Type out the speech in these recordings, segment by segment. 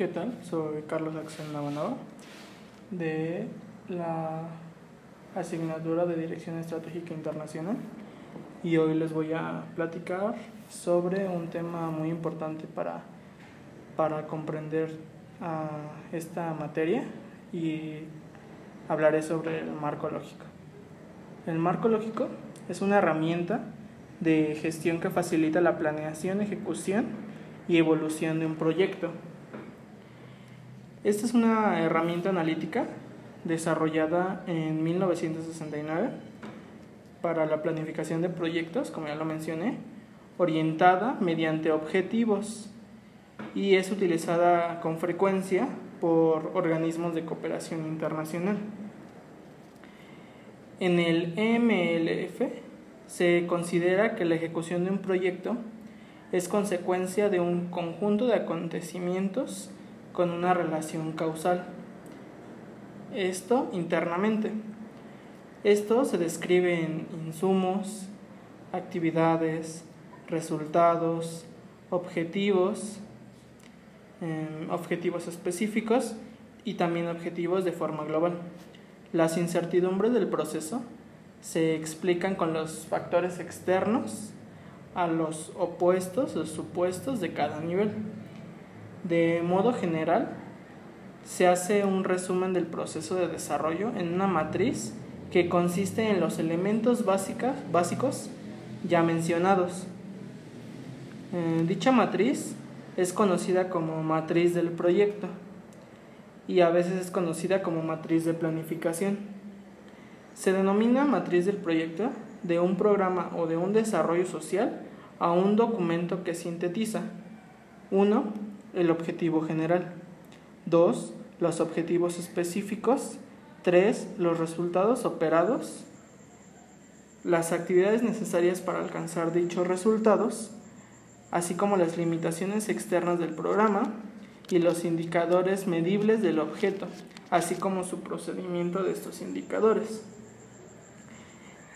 ¿Qué tal? Soy Carlos Axel Navanova de la asignatura de Dirección Estratégica Internacional y hoy les voy a platicar sobre un tema muy importante para, para comprender uh, esta materia y hablaré sobre el marco lógico. El marco lógico es una herramienta de gestión que facilita la planeación, ejecución y evolución de un proyecto. Esta es una herramienta analítica desarrollada en 1969 para la planificación de proyectos, como ya lo mencioné, orientada mediante objetivos y es utilizada con frecuencia por organismos de cooperación internacional. En el EMLF se considera que la ejecución de un proyecto es consecuencia de un conjunto de acontecimientos con una relación causal. Esto internamente. Esto se describe en insumos, actividades, resultados, objetivos, em, objetivos específicos y también objetivos de forma global. Las incertidumbres del proceso se explican con los factores externos a los opuestos o supuestos de cada nivel. De modo general, se hace un resumen del proceso de desarrollo en una matriz que consiste en los elementos básicos ya mencionados. Eh, dicha matriz es conocida como matriz del proyecto y a veces es conocida como matriz de planificación. Se denomina matriz del proyecto de un programa o de un desarrollo social a un documento que sintetiza 1. El objetivo general 2. Los objetivos específicos 3. Los resultados operados las actividades necesarias para alcanzar dichos resultados, así como las limitaciones externas del programa y los indicadores medibles del objeto, así como su procedimiento de estos indicadores.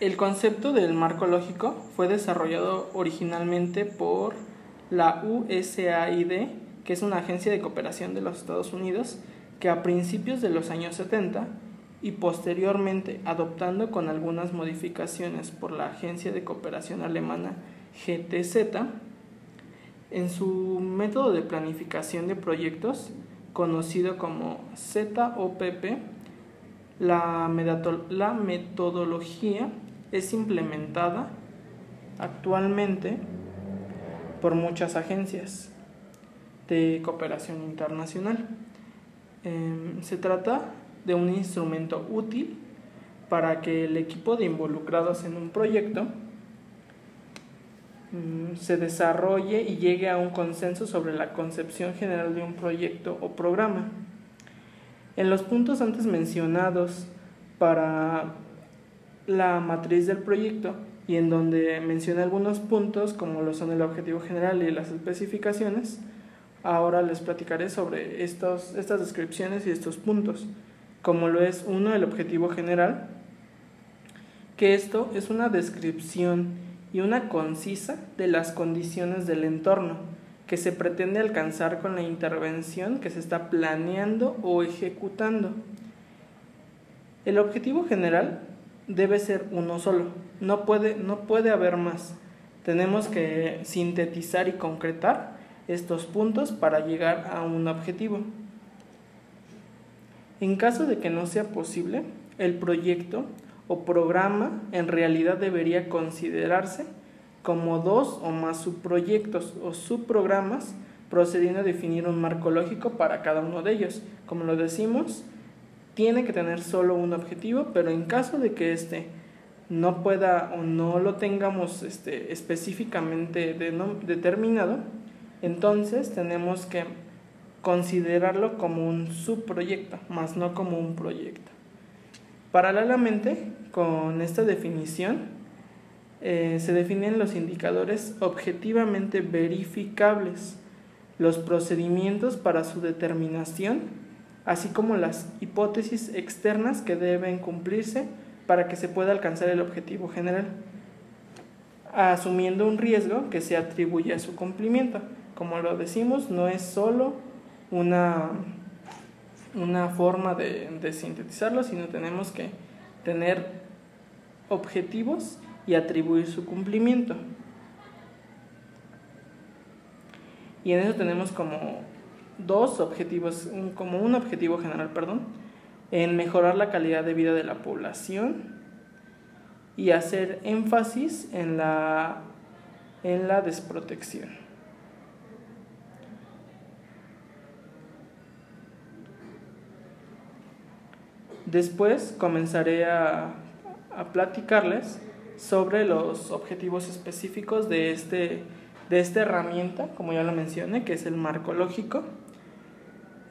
El concepto del marco lógico fue desarrollado originalmente por la USAID, que es una agencia de cooperación de los Estados Unidos, que a principios de los años 70 y posteriormente adoptando con algunas modificaciones por la agencia de cooperación alemana GTZ, en su método de planificación de proyectos, conocido como ZOPP, la, la metodología es implementada actualmente por muchas agencias de cooperación internacional. Em, se trata de un instrumento útil para que el equipo de involucrados en un proyecto mm, se desarrolle y llegue a un consenso sobre la concepción general de un proyecto o programa. En los puntos antes mencionados para la matriz del proyecto y en donde menciona algunos puntos como lo son el objetivo general y las especificaciones, ahora les platicaré sobre estos, estas descripciones y estos puntos, como lo es uno el objetivo general, que esto es una descripción y una concisa de las condiciones del entorno que se pretende alcanzar con la intervención que se está planeando o ejecutando. El objetivo general debe ser uno solo, no puede, no puede haber más. Tenemos que sintetizar y concretar estos puntos para llegar a un objetivo. En caso de que no sea posible, el proyecto o programa en realidad debería considerarse como dos o más subproyectos o subprogramas procediendo a definir un marco lógico para cada uno de ellos. Como lo decimos, tiene que tener solo un objetivo, pero en caso de que éste no pueda o no lo tengamos este, específicamente determinado, entonces tenemos que considerarlo como un subproyecto, más no como un proyecto. Paralelamente con esta definición, eh, se definen los indicadores objetivamente verificables, los procedimientos para su determinación así como las hipótesis externas que deben cumplirse para que se pueda alcanzar el objetivo general, asumiendo un riesgo que se atribuye a su cumplimiento. Como lo decimos, no es solo una, una forma de, sintetizarlo, sino tenemos que tener objetivos y atribuir su cumplimiento. Y en eso tenemos como dos objetivos, como un objetivo general, perdón, en mejorar la calidad de vida de la población y hacer énfasis en la, en la desprotección. Después comenzaré a, a platicarles sobre los objetivos específicos de, este, de esta herramienta, como ya lo mencioné, que es el marco lógico.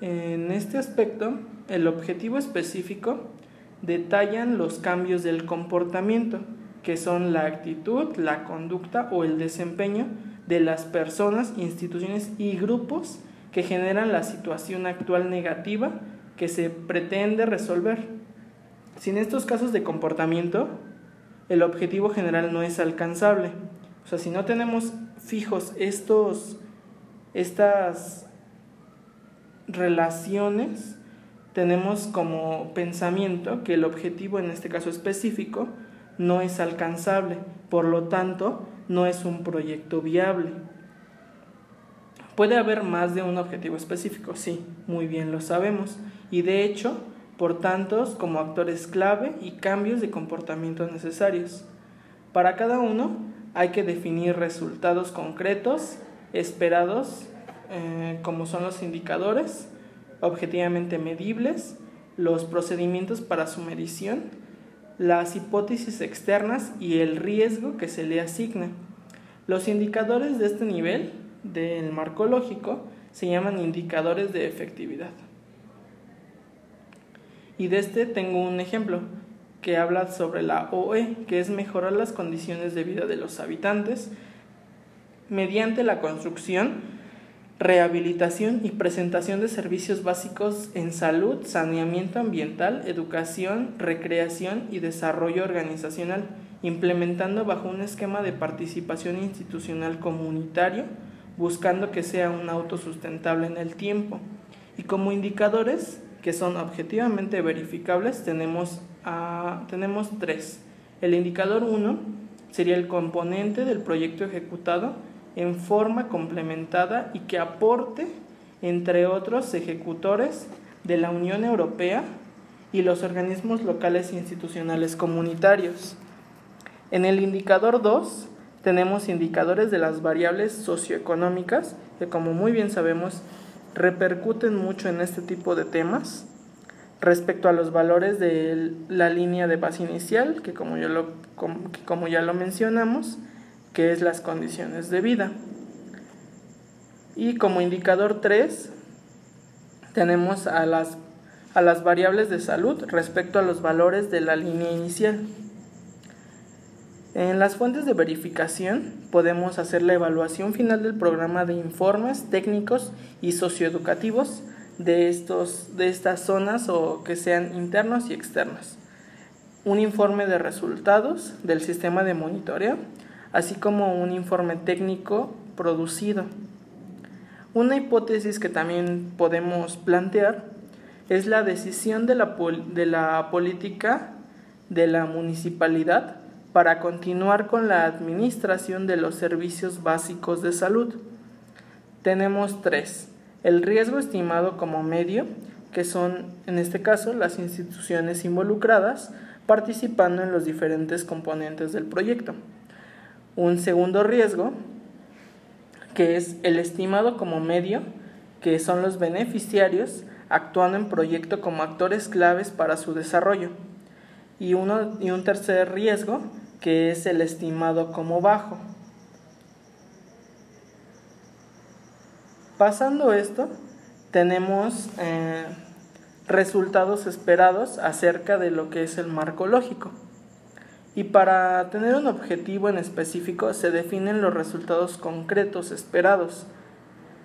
En este aspecto, el objetivo específico detallan los cambios del comportamiento, que son la actitud, la conducta o el desempeño de las personas, instituciones y grupos que generan la situación actual negativa que se pretende resolver. Sin estos casos de comportamiento, el objetivo general no es alcanzable. O sea, si no tenemos fijos estos, estas relaciones, tenemos como pensamiento que el objetivo, en este caso específico, no es alcanzable, por lo tanto, no es un proyecto viable. Puede haber más de un objetivo específico, sí, muy bien lo sabemos, y de hecho, por tantos como actores clave y cambios de comportamiento necesarios. Para cada uno hay que definir resultados concretos, esperados, eh, como son los indicadores, objetivamente medibles, los procedimientos para su medición, las hipótesis externas y el riesgo que se le asigna. Los indicadores de este nivel del marco lógico se llaman indicadores de efectividad. Y de este tengo un ejemplo que habla sobre la OE, que es mejorar las condiciones de vida de los habitantes mediante la construcción rehabilitación y presentación de servicios básicos en salud, saneamiento ambiental, educación, recreación y desarrollo organizacional, implementando bajo un esquema de participación institucional comunitario, buscando que sea un autosustentable en el tiempo. Y como indicadores que son objetivamente verificables tenemos, tenemos tres. El indicador 1 sería el componente del proyecto ejecutado, en forma complementada y que aporte, entre otros ejecutores de la Unión Europea y los organismos locales e institucionales comunitarios. En el indicador 2 tenemos indicadores de las variables socioeconómicas, que como muy bien sabemos repercuten mucho en este tipo de temas respecto a los valores de la línea de base inicial, que como ya lo, como ya lo mencionamos, que es las condiciones de vida. Y como indicador 3 tenemos a las, a las variables de salud respecto a los valores de la línea inicial. En las fuentes de verificación podemos hacer la evaluación final del programa de informes técnicos y socioeducativos de, estos, de estas zonas o que sean internos y externos. Un informe de resultados del sistema de monitoreo así como un informe técnico producido. Una hipótesis que también podemos plantear es la decisión de la, de la política de la municipalidad para continuar con la administración de los servicios básicos de salud. Tenemos tres. El riesgo estimado como medio, que son en este caso las instituciones involucradas participando en los diferentes componentes del proyecto. Un segundo riesgo, que es el estimado como medio, que son los beneficiarios actuando en proyecto como actores claves para su desarrollo. Y, uno, y un tercer riesgo, que es el estimado como bajo. Pasando esto, tenemos eh, resultados esperados acerca de lo que es el marco lógico. Y para tener un objetivo en específico se definen los resultados concretos esperados,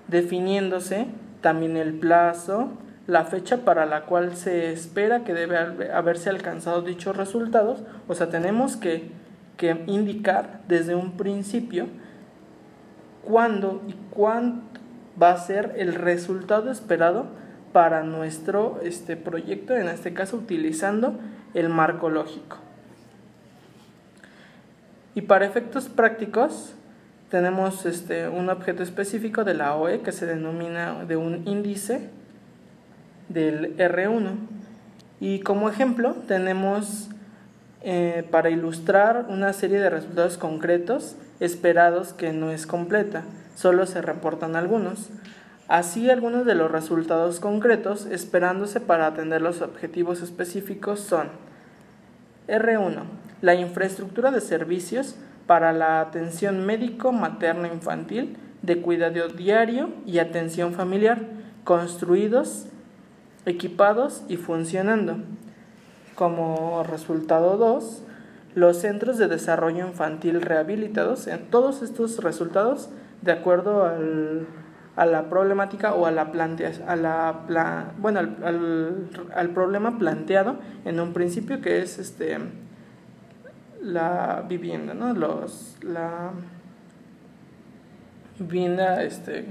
definiéndose también el plazo, la fecha para la cual se espera que debe haberse alcanzado dichos resultados. O sea, tenemos que, que indicar desde un principio cuándo y cuánto va a ser el resultado esperado para nuestro este, proyecto, en este caso utilizando el marco lógico. Y para efectos prácticos tenemos este, un objeto específico de la OE que se denomina de un índice del R1. Y como ejemplo tenemos eh, para ilustrar una serie de resultados concretos esperados que no es completa, solo se reportan algunos. Así, algunos de los resultados concretos esperándose para atender los objetivos específicos son R1. La infraestructura de servicios para la atención médico materno infantil de cuidado diario y atención familiar, construidos, equipados y funcionando. Como resultado 2, los centros de desarrollo infantil rehabilitados, en todos estos resultados, de acuerdo al a la problemática o a la plantea, a la bueno al, al, problema planteado en un principio que es este la vivienda no los la vivienda este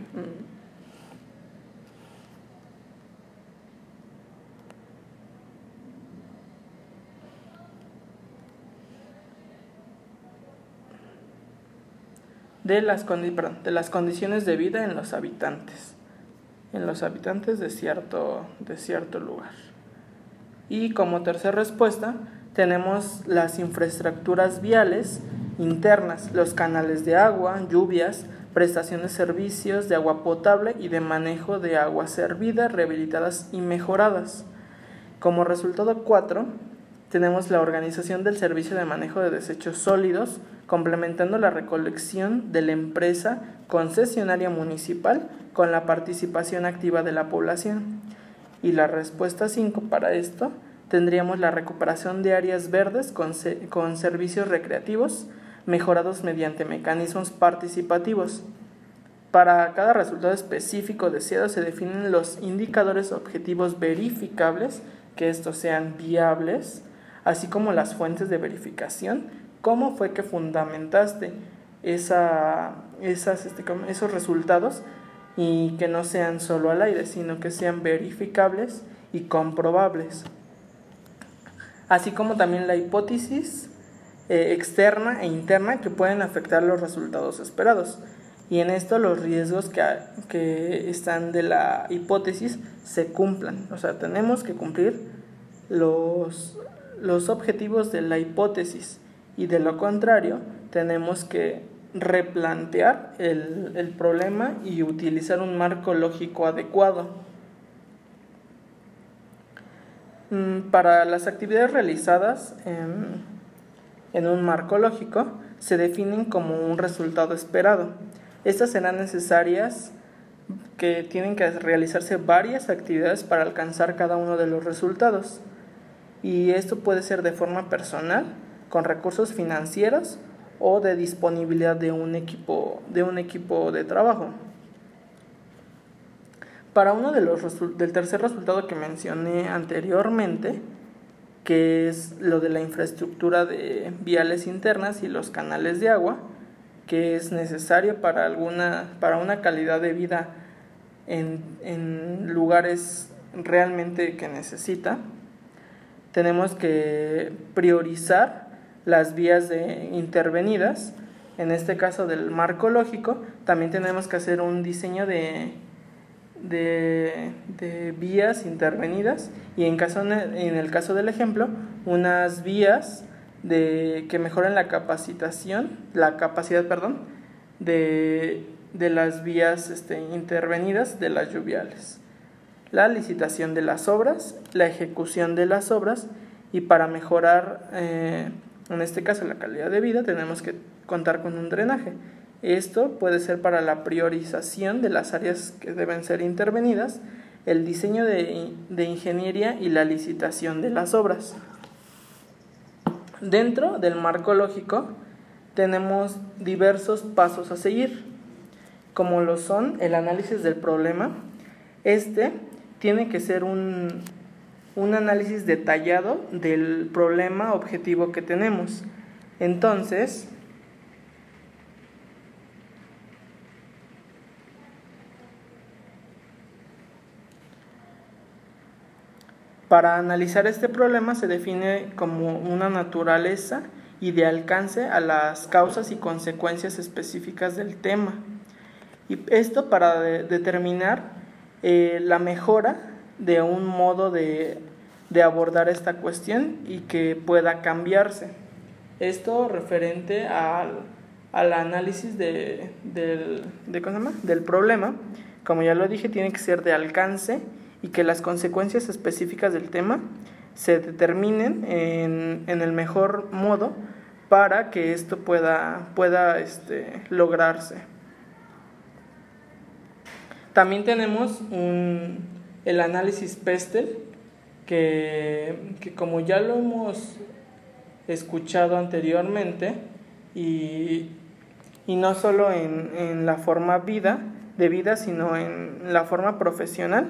de las, condiciones de vida en los habitantes, en los habitantes de cierto, de cierto lugar. Y como tercera respuesta, tenemos las infraestructuras viales internas, los canales de agua, lluvias, prestaciones de servicios de agua potable y de manejo de agua servida, rehabilitadas y mejoradas. Como resultado 4, tenemos la organización del servicio de manejo de desechos sólidos, complementando la recolección de la empresa concesionaria municipal con la participación activa de la población. Y la respuesta 5 para esto tendríamos la recuperación de áreas verdes con, con servicios recreativos mejorados mediante mecanismos participativos. Para cada resultado específico deseado se definen los indicadores objetivos verificables, que estos sean viables, así como las fuentes de verificación cómo fue que fundamentaste esa, esas, este, esos resultados y que no sean solo al aire, sino que sean verificables y comprobables. Así como también la hipótesis eh, externa e interna que pueden afectar los resultados esperados. Y en esto los riesgos que, que están de la hipótesis se cumplan. O sea, tenemos que cumplir los, los objetivos de la hipótesis y de lo contrario tenemos que replantear el, problema y utilizar un marco lógico adecuado. Mm, para las actividades realizadas en, en, un marco lógico se definen como un resultado esperado. Estas serán necesarias que tienen que realizarse varias actividades para alcanzar cada uno de los resultados. Y esto puede ser de forma personal, con recursos financieros o de disponibilidad de un equipo de, un equipo de trabajo. Para uno de los del tercer resultado que mencioné anteriormente, que es lo de la infraestructura de viales internas y los canales de agua, que es necesario para alguna para una calidad de vida en, en lugares realmente que necesita, tenemos que priorizar las vías intervenidas, en este caso del marco lógico, también tenemos que hacer un diseño de, de, vías intervenidas y en, caso, en el caso del ejemplo, unas vías de, que mejoren la capacitación, la capacidad, perdón, de, de las vías este, intervenidas de las lluviales. La licitación de las obras, la ejecución de las obras y para mejorar eh, en este caso, la calidad de vida, tenemos que contar con un drenaje. Esto puede ser para la priorización de las áreas que deben ser intervenidas, el diseño de, de ingeniería y la licitación de las obras. Dentro del marco lógico tenemos diversos pasos a seguir, como lo son el análisis del problema. Este tiene que ser un, un análisis detallado del problema objetivo que tenemos. Entonces, Para analizar este problema se define como una naturaleza y de alcance a las causas y consecuencias específicas del tema. Y esto para determinar eh, la mejora de un modo de, abordar esta cuestión y que pueda cambiarse. Esto referente al, análisis de, del, del problema, como ya lo dije, tiene que ser de alcance y que las consecuencias específicas del tema se determinen en, el mejor modo para que esto pueda, pueda este, lograrse. También tenemos el análisis PESTEL, que, como ya lo hemos escuchado anteriormente, y, no solo en, en la forma vida, de vida, sino en la forma profesional,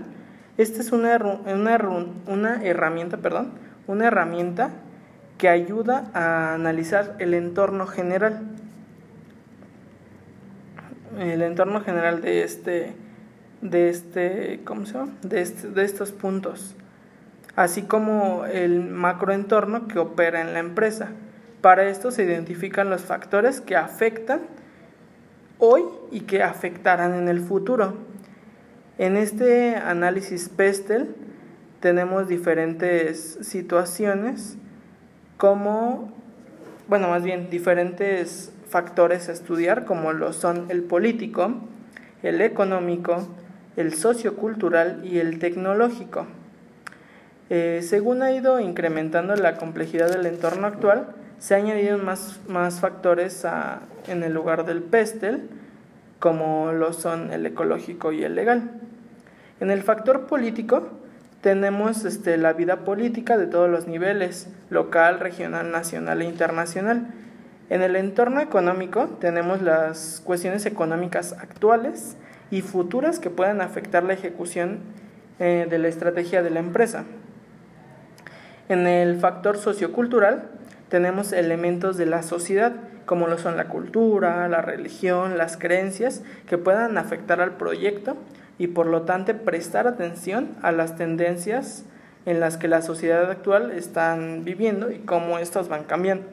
esta es una, una, herramienta, perdón, una herramienta que ayuda a analizar el entorno general. El entorno general de este, de este, ¿cómo se llama? De, este, de estos puntos, así como el macroentorno que opera en la empresa. Para esto se identifican los factores que afectan hoy y que afectarán en el futuro. En este análisis PESTEL tenemos diferentes situaciones como, bueno, más bien diferentes factores a estudiar como lo son el político, el económico, el sociocultural y el tecnológico. Eh, según ha ido incrementando la complejidad del entorno actual, se han añadido más, más factores en el lugar del PESTEL, como lo son el ecológico y el legal. En el factor político tenemos este, la vida política de todos los niveles, local, regional, nacional e internacional. En el entorno económico tenemos las cuestiones económicas actuales y futuras que puedan afectar la ejecución eh, de la estrategia de la empresa. En el factor sociocultural tenemos elementos de la sociedad, como lo son la cultura, la religión, las creencias, que puedan afectar al proyecto y por lo tanto prestar atención a las tendencias en las que la sociedad actual están viviendo y cómo estas van cambiando.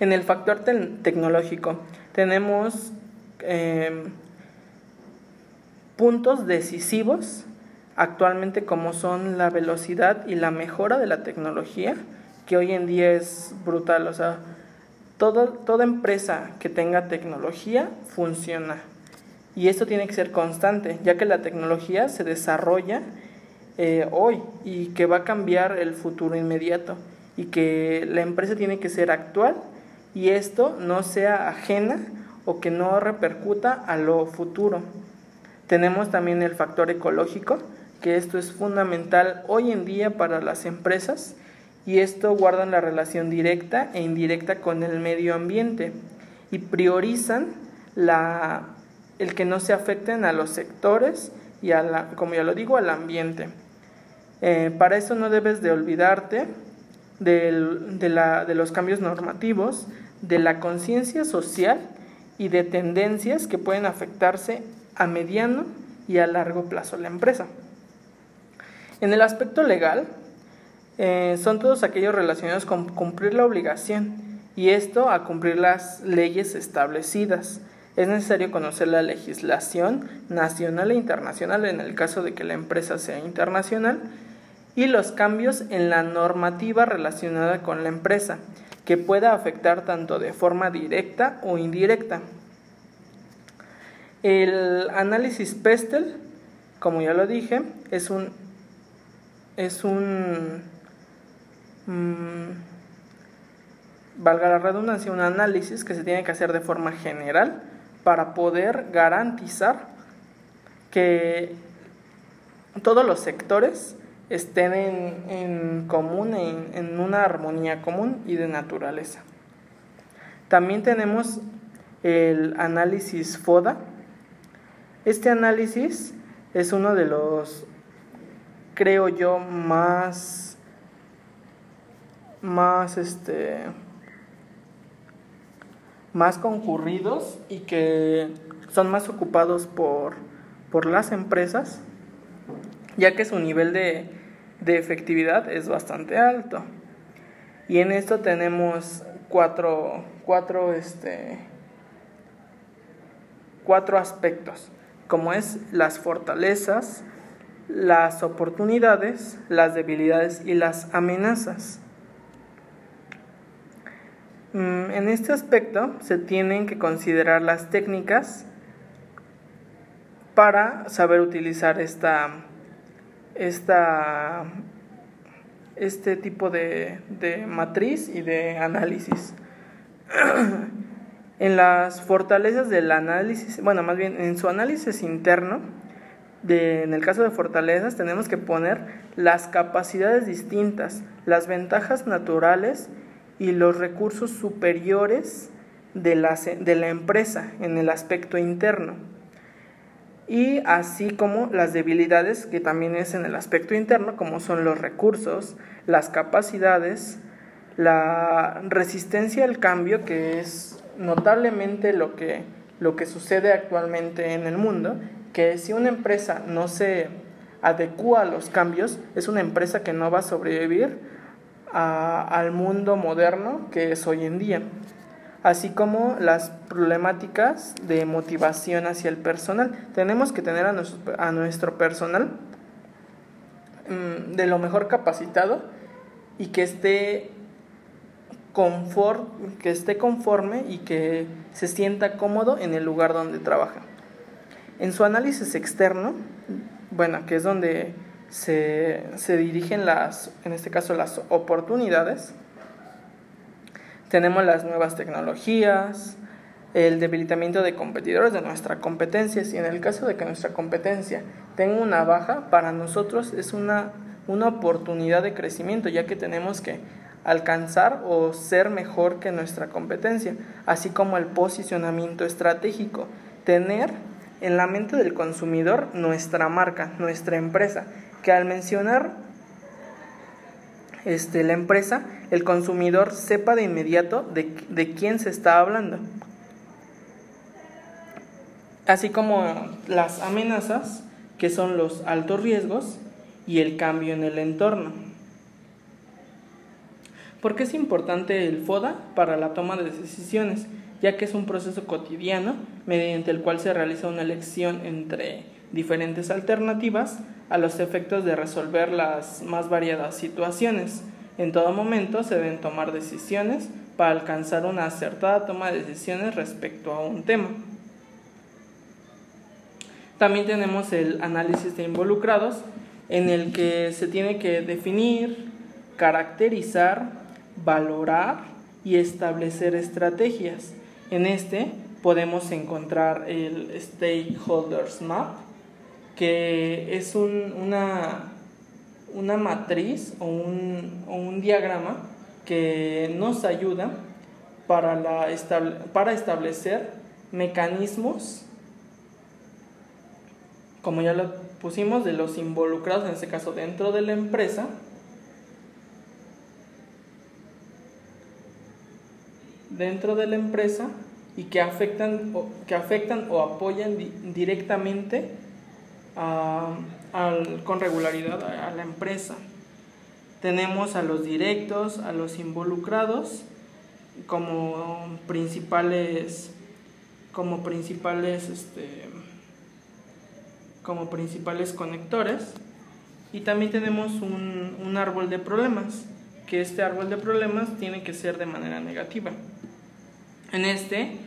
En el factor tecnológico tenemos em, puntos decisivos actualmente como son la velocidad y la mejora de la tecnología, que hoy en día es brutal. O sea, toda empresa que tenga tecnología funciona y esto tiene que ser constante, ya que la tecnología se desarrolla eh, hoy y que va a cambiar el futuro inmediato y que la empresa tiene que ser actual y esto no sea ajena o que no repercuta a lo futuro. Tenemos también el factor ecológico, que esto es fundamental hoy en día para las empresas y esto guardan la relación directa e indirecta con el medio ambiente y priorizan la el que no se afecten a los sectores y, a la, como ya lo digo, al ambiente. Eh, para eso no debes de olvidarte de, la, de los cambios normativos, de la conciencia social y de tendencias que pueden afectarse a mediano y a largo plazo la empresa. En el aspecto legal, eh, son todos aquellos relacionados con cumplir la obligación y esto a cumplir las leyes establecidas es necesario conocer la legislación nacional e internacional en el caso de que la empresa sea internacional y los cambios en la normativa relacionada con la empresa, que pueda afectar tanto de forma directa o indirecta. El análisis PESTEL, como ya lo dije, es un, es un mm, valga la redundancia, un análisis que se tiene que hacer de forma general para poder garantizar que todos los sectores estén en, común, en, en, una armonía común y de naturaleza. También tenemos el análisis FODA. Este análisis es uno de los, creo yo, más, más, este, más concurridos y que son más ocupados por, por las empresas ya que su nivel de, de efectividad es bastante alto. Y en esto tenemos cuatro, cuatro, este, cuatro aspectos, como es las fortalezas, las oportunidades, las debilidades y las amenazas. Mm, en este aspecto se tienen que considerar las técnicas para saber utilizar esta, esta, este tipo de, de matriz y de análisis. en las fortalezas del análisis, bueno, más bien en su análisis interno, de, en el caso de fortalezas, tenemos que poner las capacidades distintas, las ventajas naturales y los recursos superiores de de la empresa en el aspecto interno. Y así como las debilidades que también es en el aspecto interno, como son los recursos, las capacidades, la resistencia al cambio, que es notablemente lo que, lo que sucede actualmente en el mundo, que si una empresa no se adecua a los cambios, es una empresa que no va a sobrevivir al mundo moderno que es hoy en día, así como las problemáticas de motivación hacia el personal. Tenemos que tener a nuestro, a nuestro personal mm, de lo mejor capacitado y que esté que esté conforme y que se sienta cómodo en el lugar donde trabaja. En su análisis externo, bueno, que es donde se, se dirigen las, en este caso, las oportunidades, tenemos las nuevas tecnologías, el debilitamiento de competidores de nuestra competencia. Si en el caso de que nuestra competencia tenga una baja, para nosotros es una, una oportunidad de crecimiento, ya que tenemos que alcanzar o ser mejor que nuestra competencia, así como el posicionamiento estratégico, tener en la mente del consumidor nuestra marca, nuestra empresa, que al mencionar este, la empresa, el consumidor sepa de inmediato de, de quién se está hablando. Así como las amenazas, que son los altos riesgos y el cambio en el entorno. ¿Por qué es importante el FODA para la toma de decisiones? Ya que es un proceso cotidiano mediante el cual se realiza una elección entre diferentes alternativas a los efectos de resolver las más variadas situaciones. En todo momento se deben tomar decisiones para alcanzar una acertada toma de decisiones respecto a un tema. También tenemos el análisis de involucrados, en el que se tiene que definir, caracterizar, valorar y establecer estrategias. En este podemos encontrar el Stakeholders Map, que es una, una matriz o un, un, diagrama que nos ayuda para, la, para establecer mecanismos, como ya lo pusimos, de los involucrados, en este caso dentro de la empresa, dentro de la empresa y que afectan o, que afectan o apoyan directamente con regularidad a, la empresa. Tenemos a los directos, a los involucrados como principales como principales este, como principales conectores y también tenemos un, un árbol de problemas que este árbol de problemas tiene que ser de manera negativa en este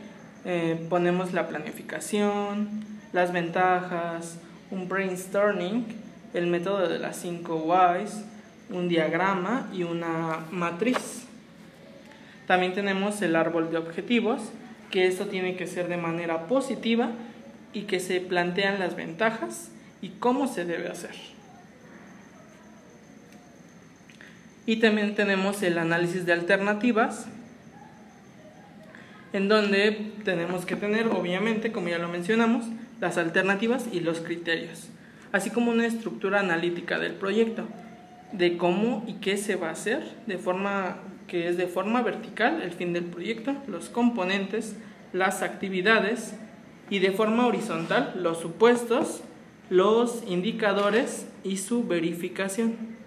eh, ponemos la planificación, las ventajas, un brainstorming, el método de las 5 whys, un diagrama y una matriz. También tenemos el árbol de objetivos, que esto tiene que ser de manera positiva y que se plantean las ventajas y cómo se debe hacer. Y también tenemos el análisis de alternativas, en donde tenemos que tener, obviamente, como ya lo mencionamos, las alternativas y los criterios, así como una estructura analítica del proyecto, de cómo y qué se va a hacer, de forma que es de forma vertical el fin del proyecto, los componentes, las actividades y de forma horizontal los supuestos, los indicadores y su verificación.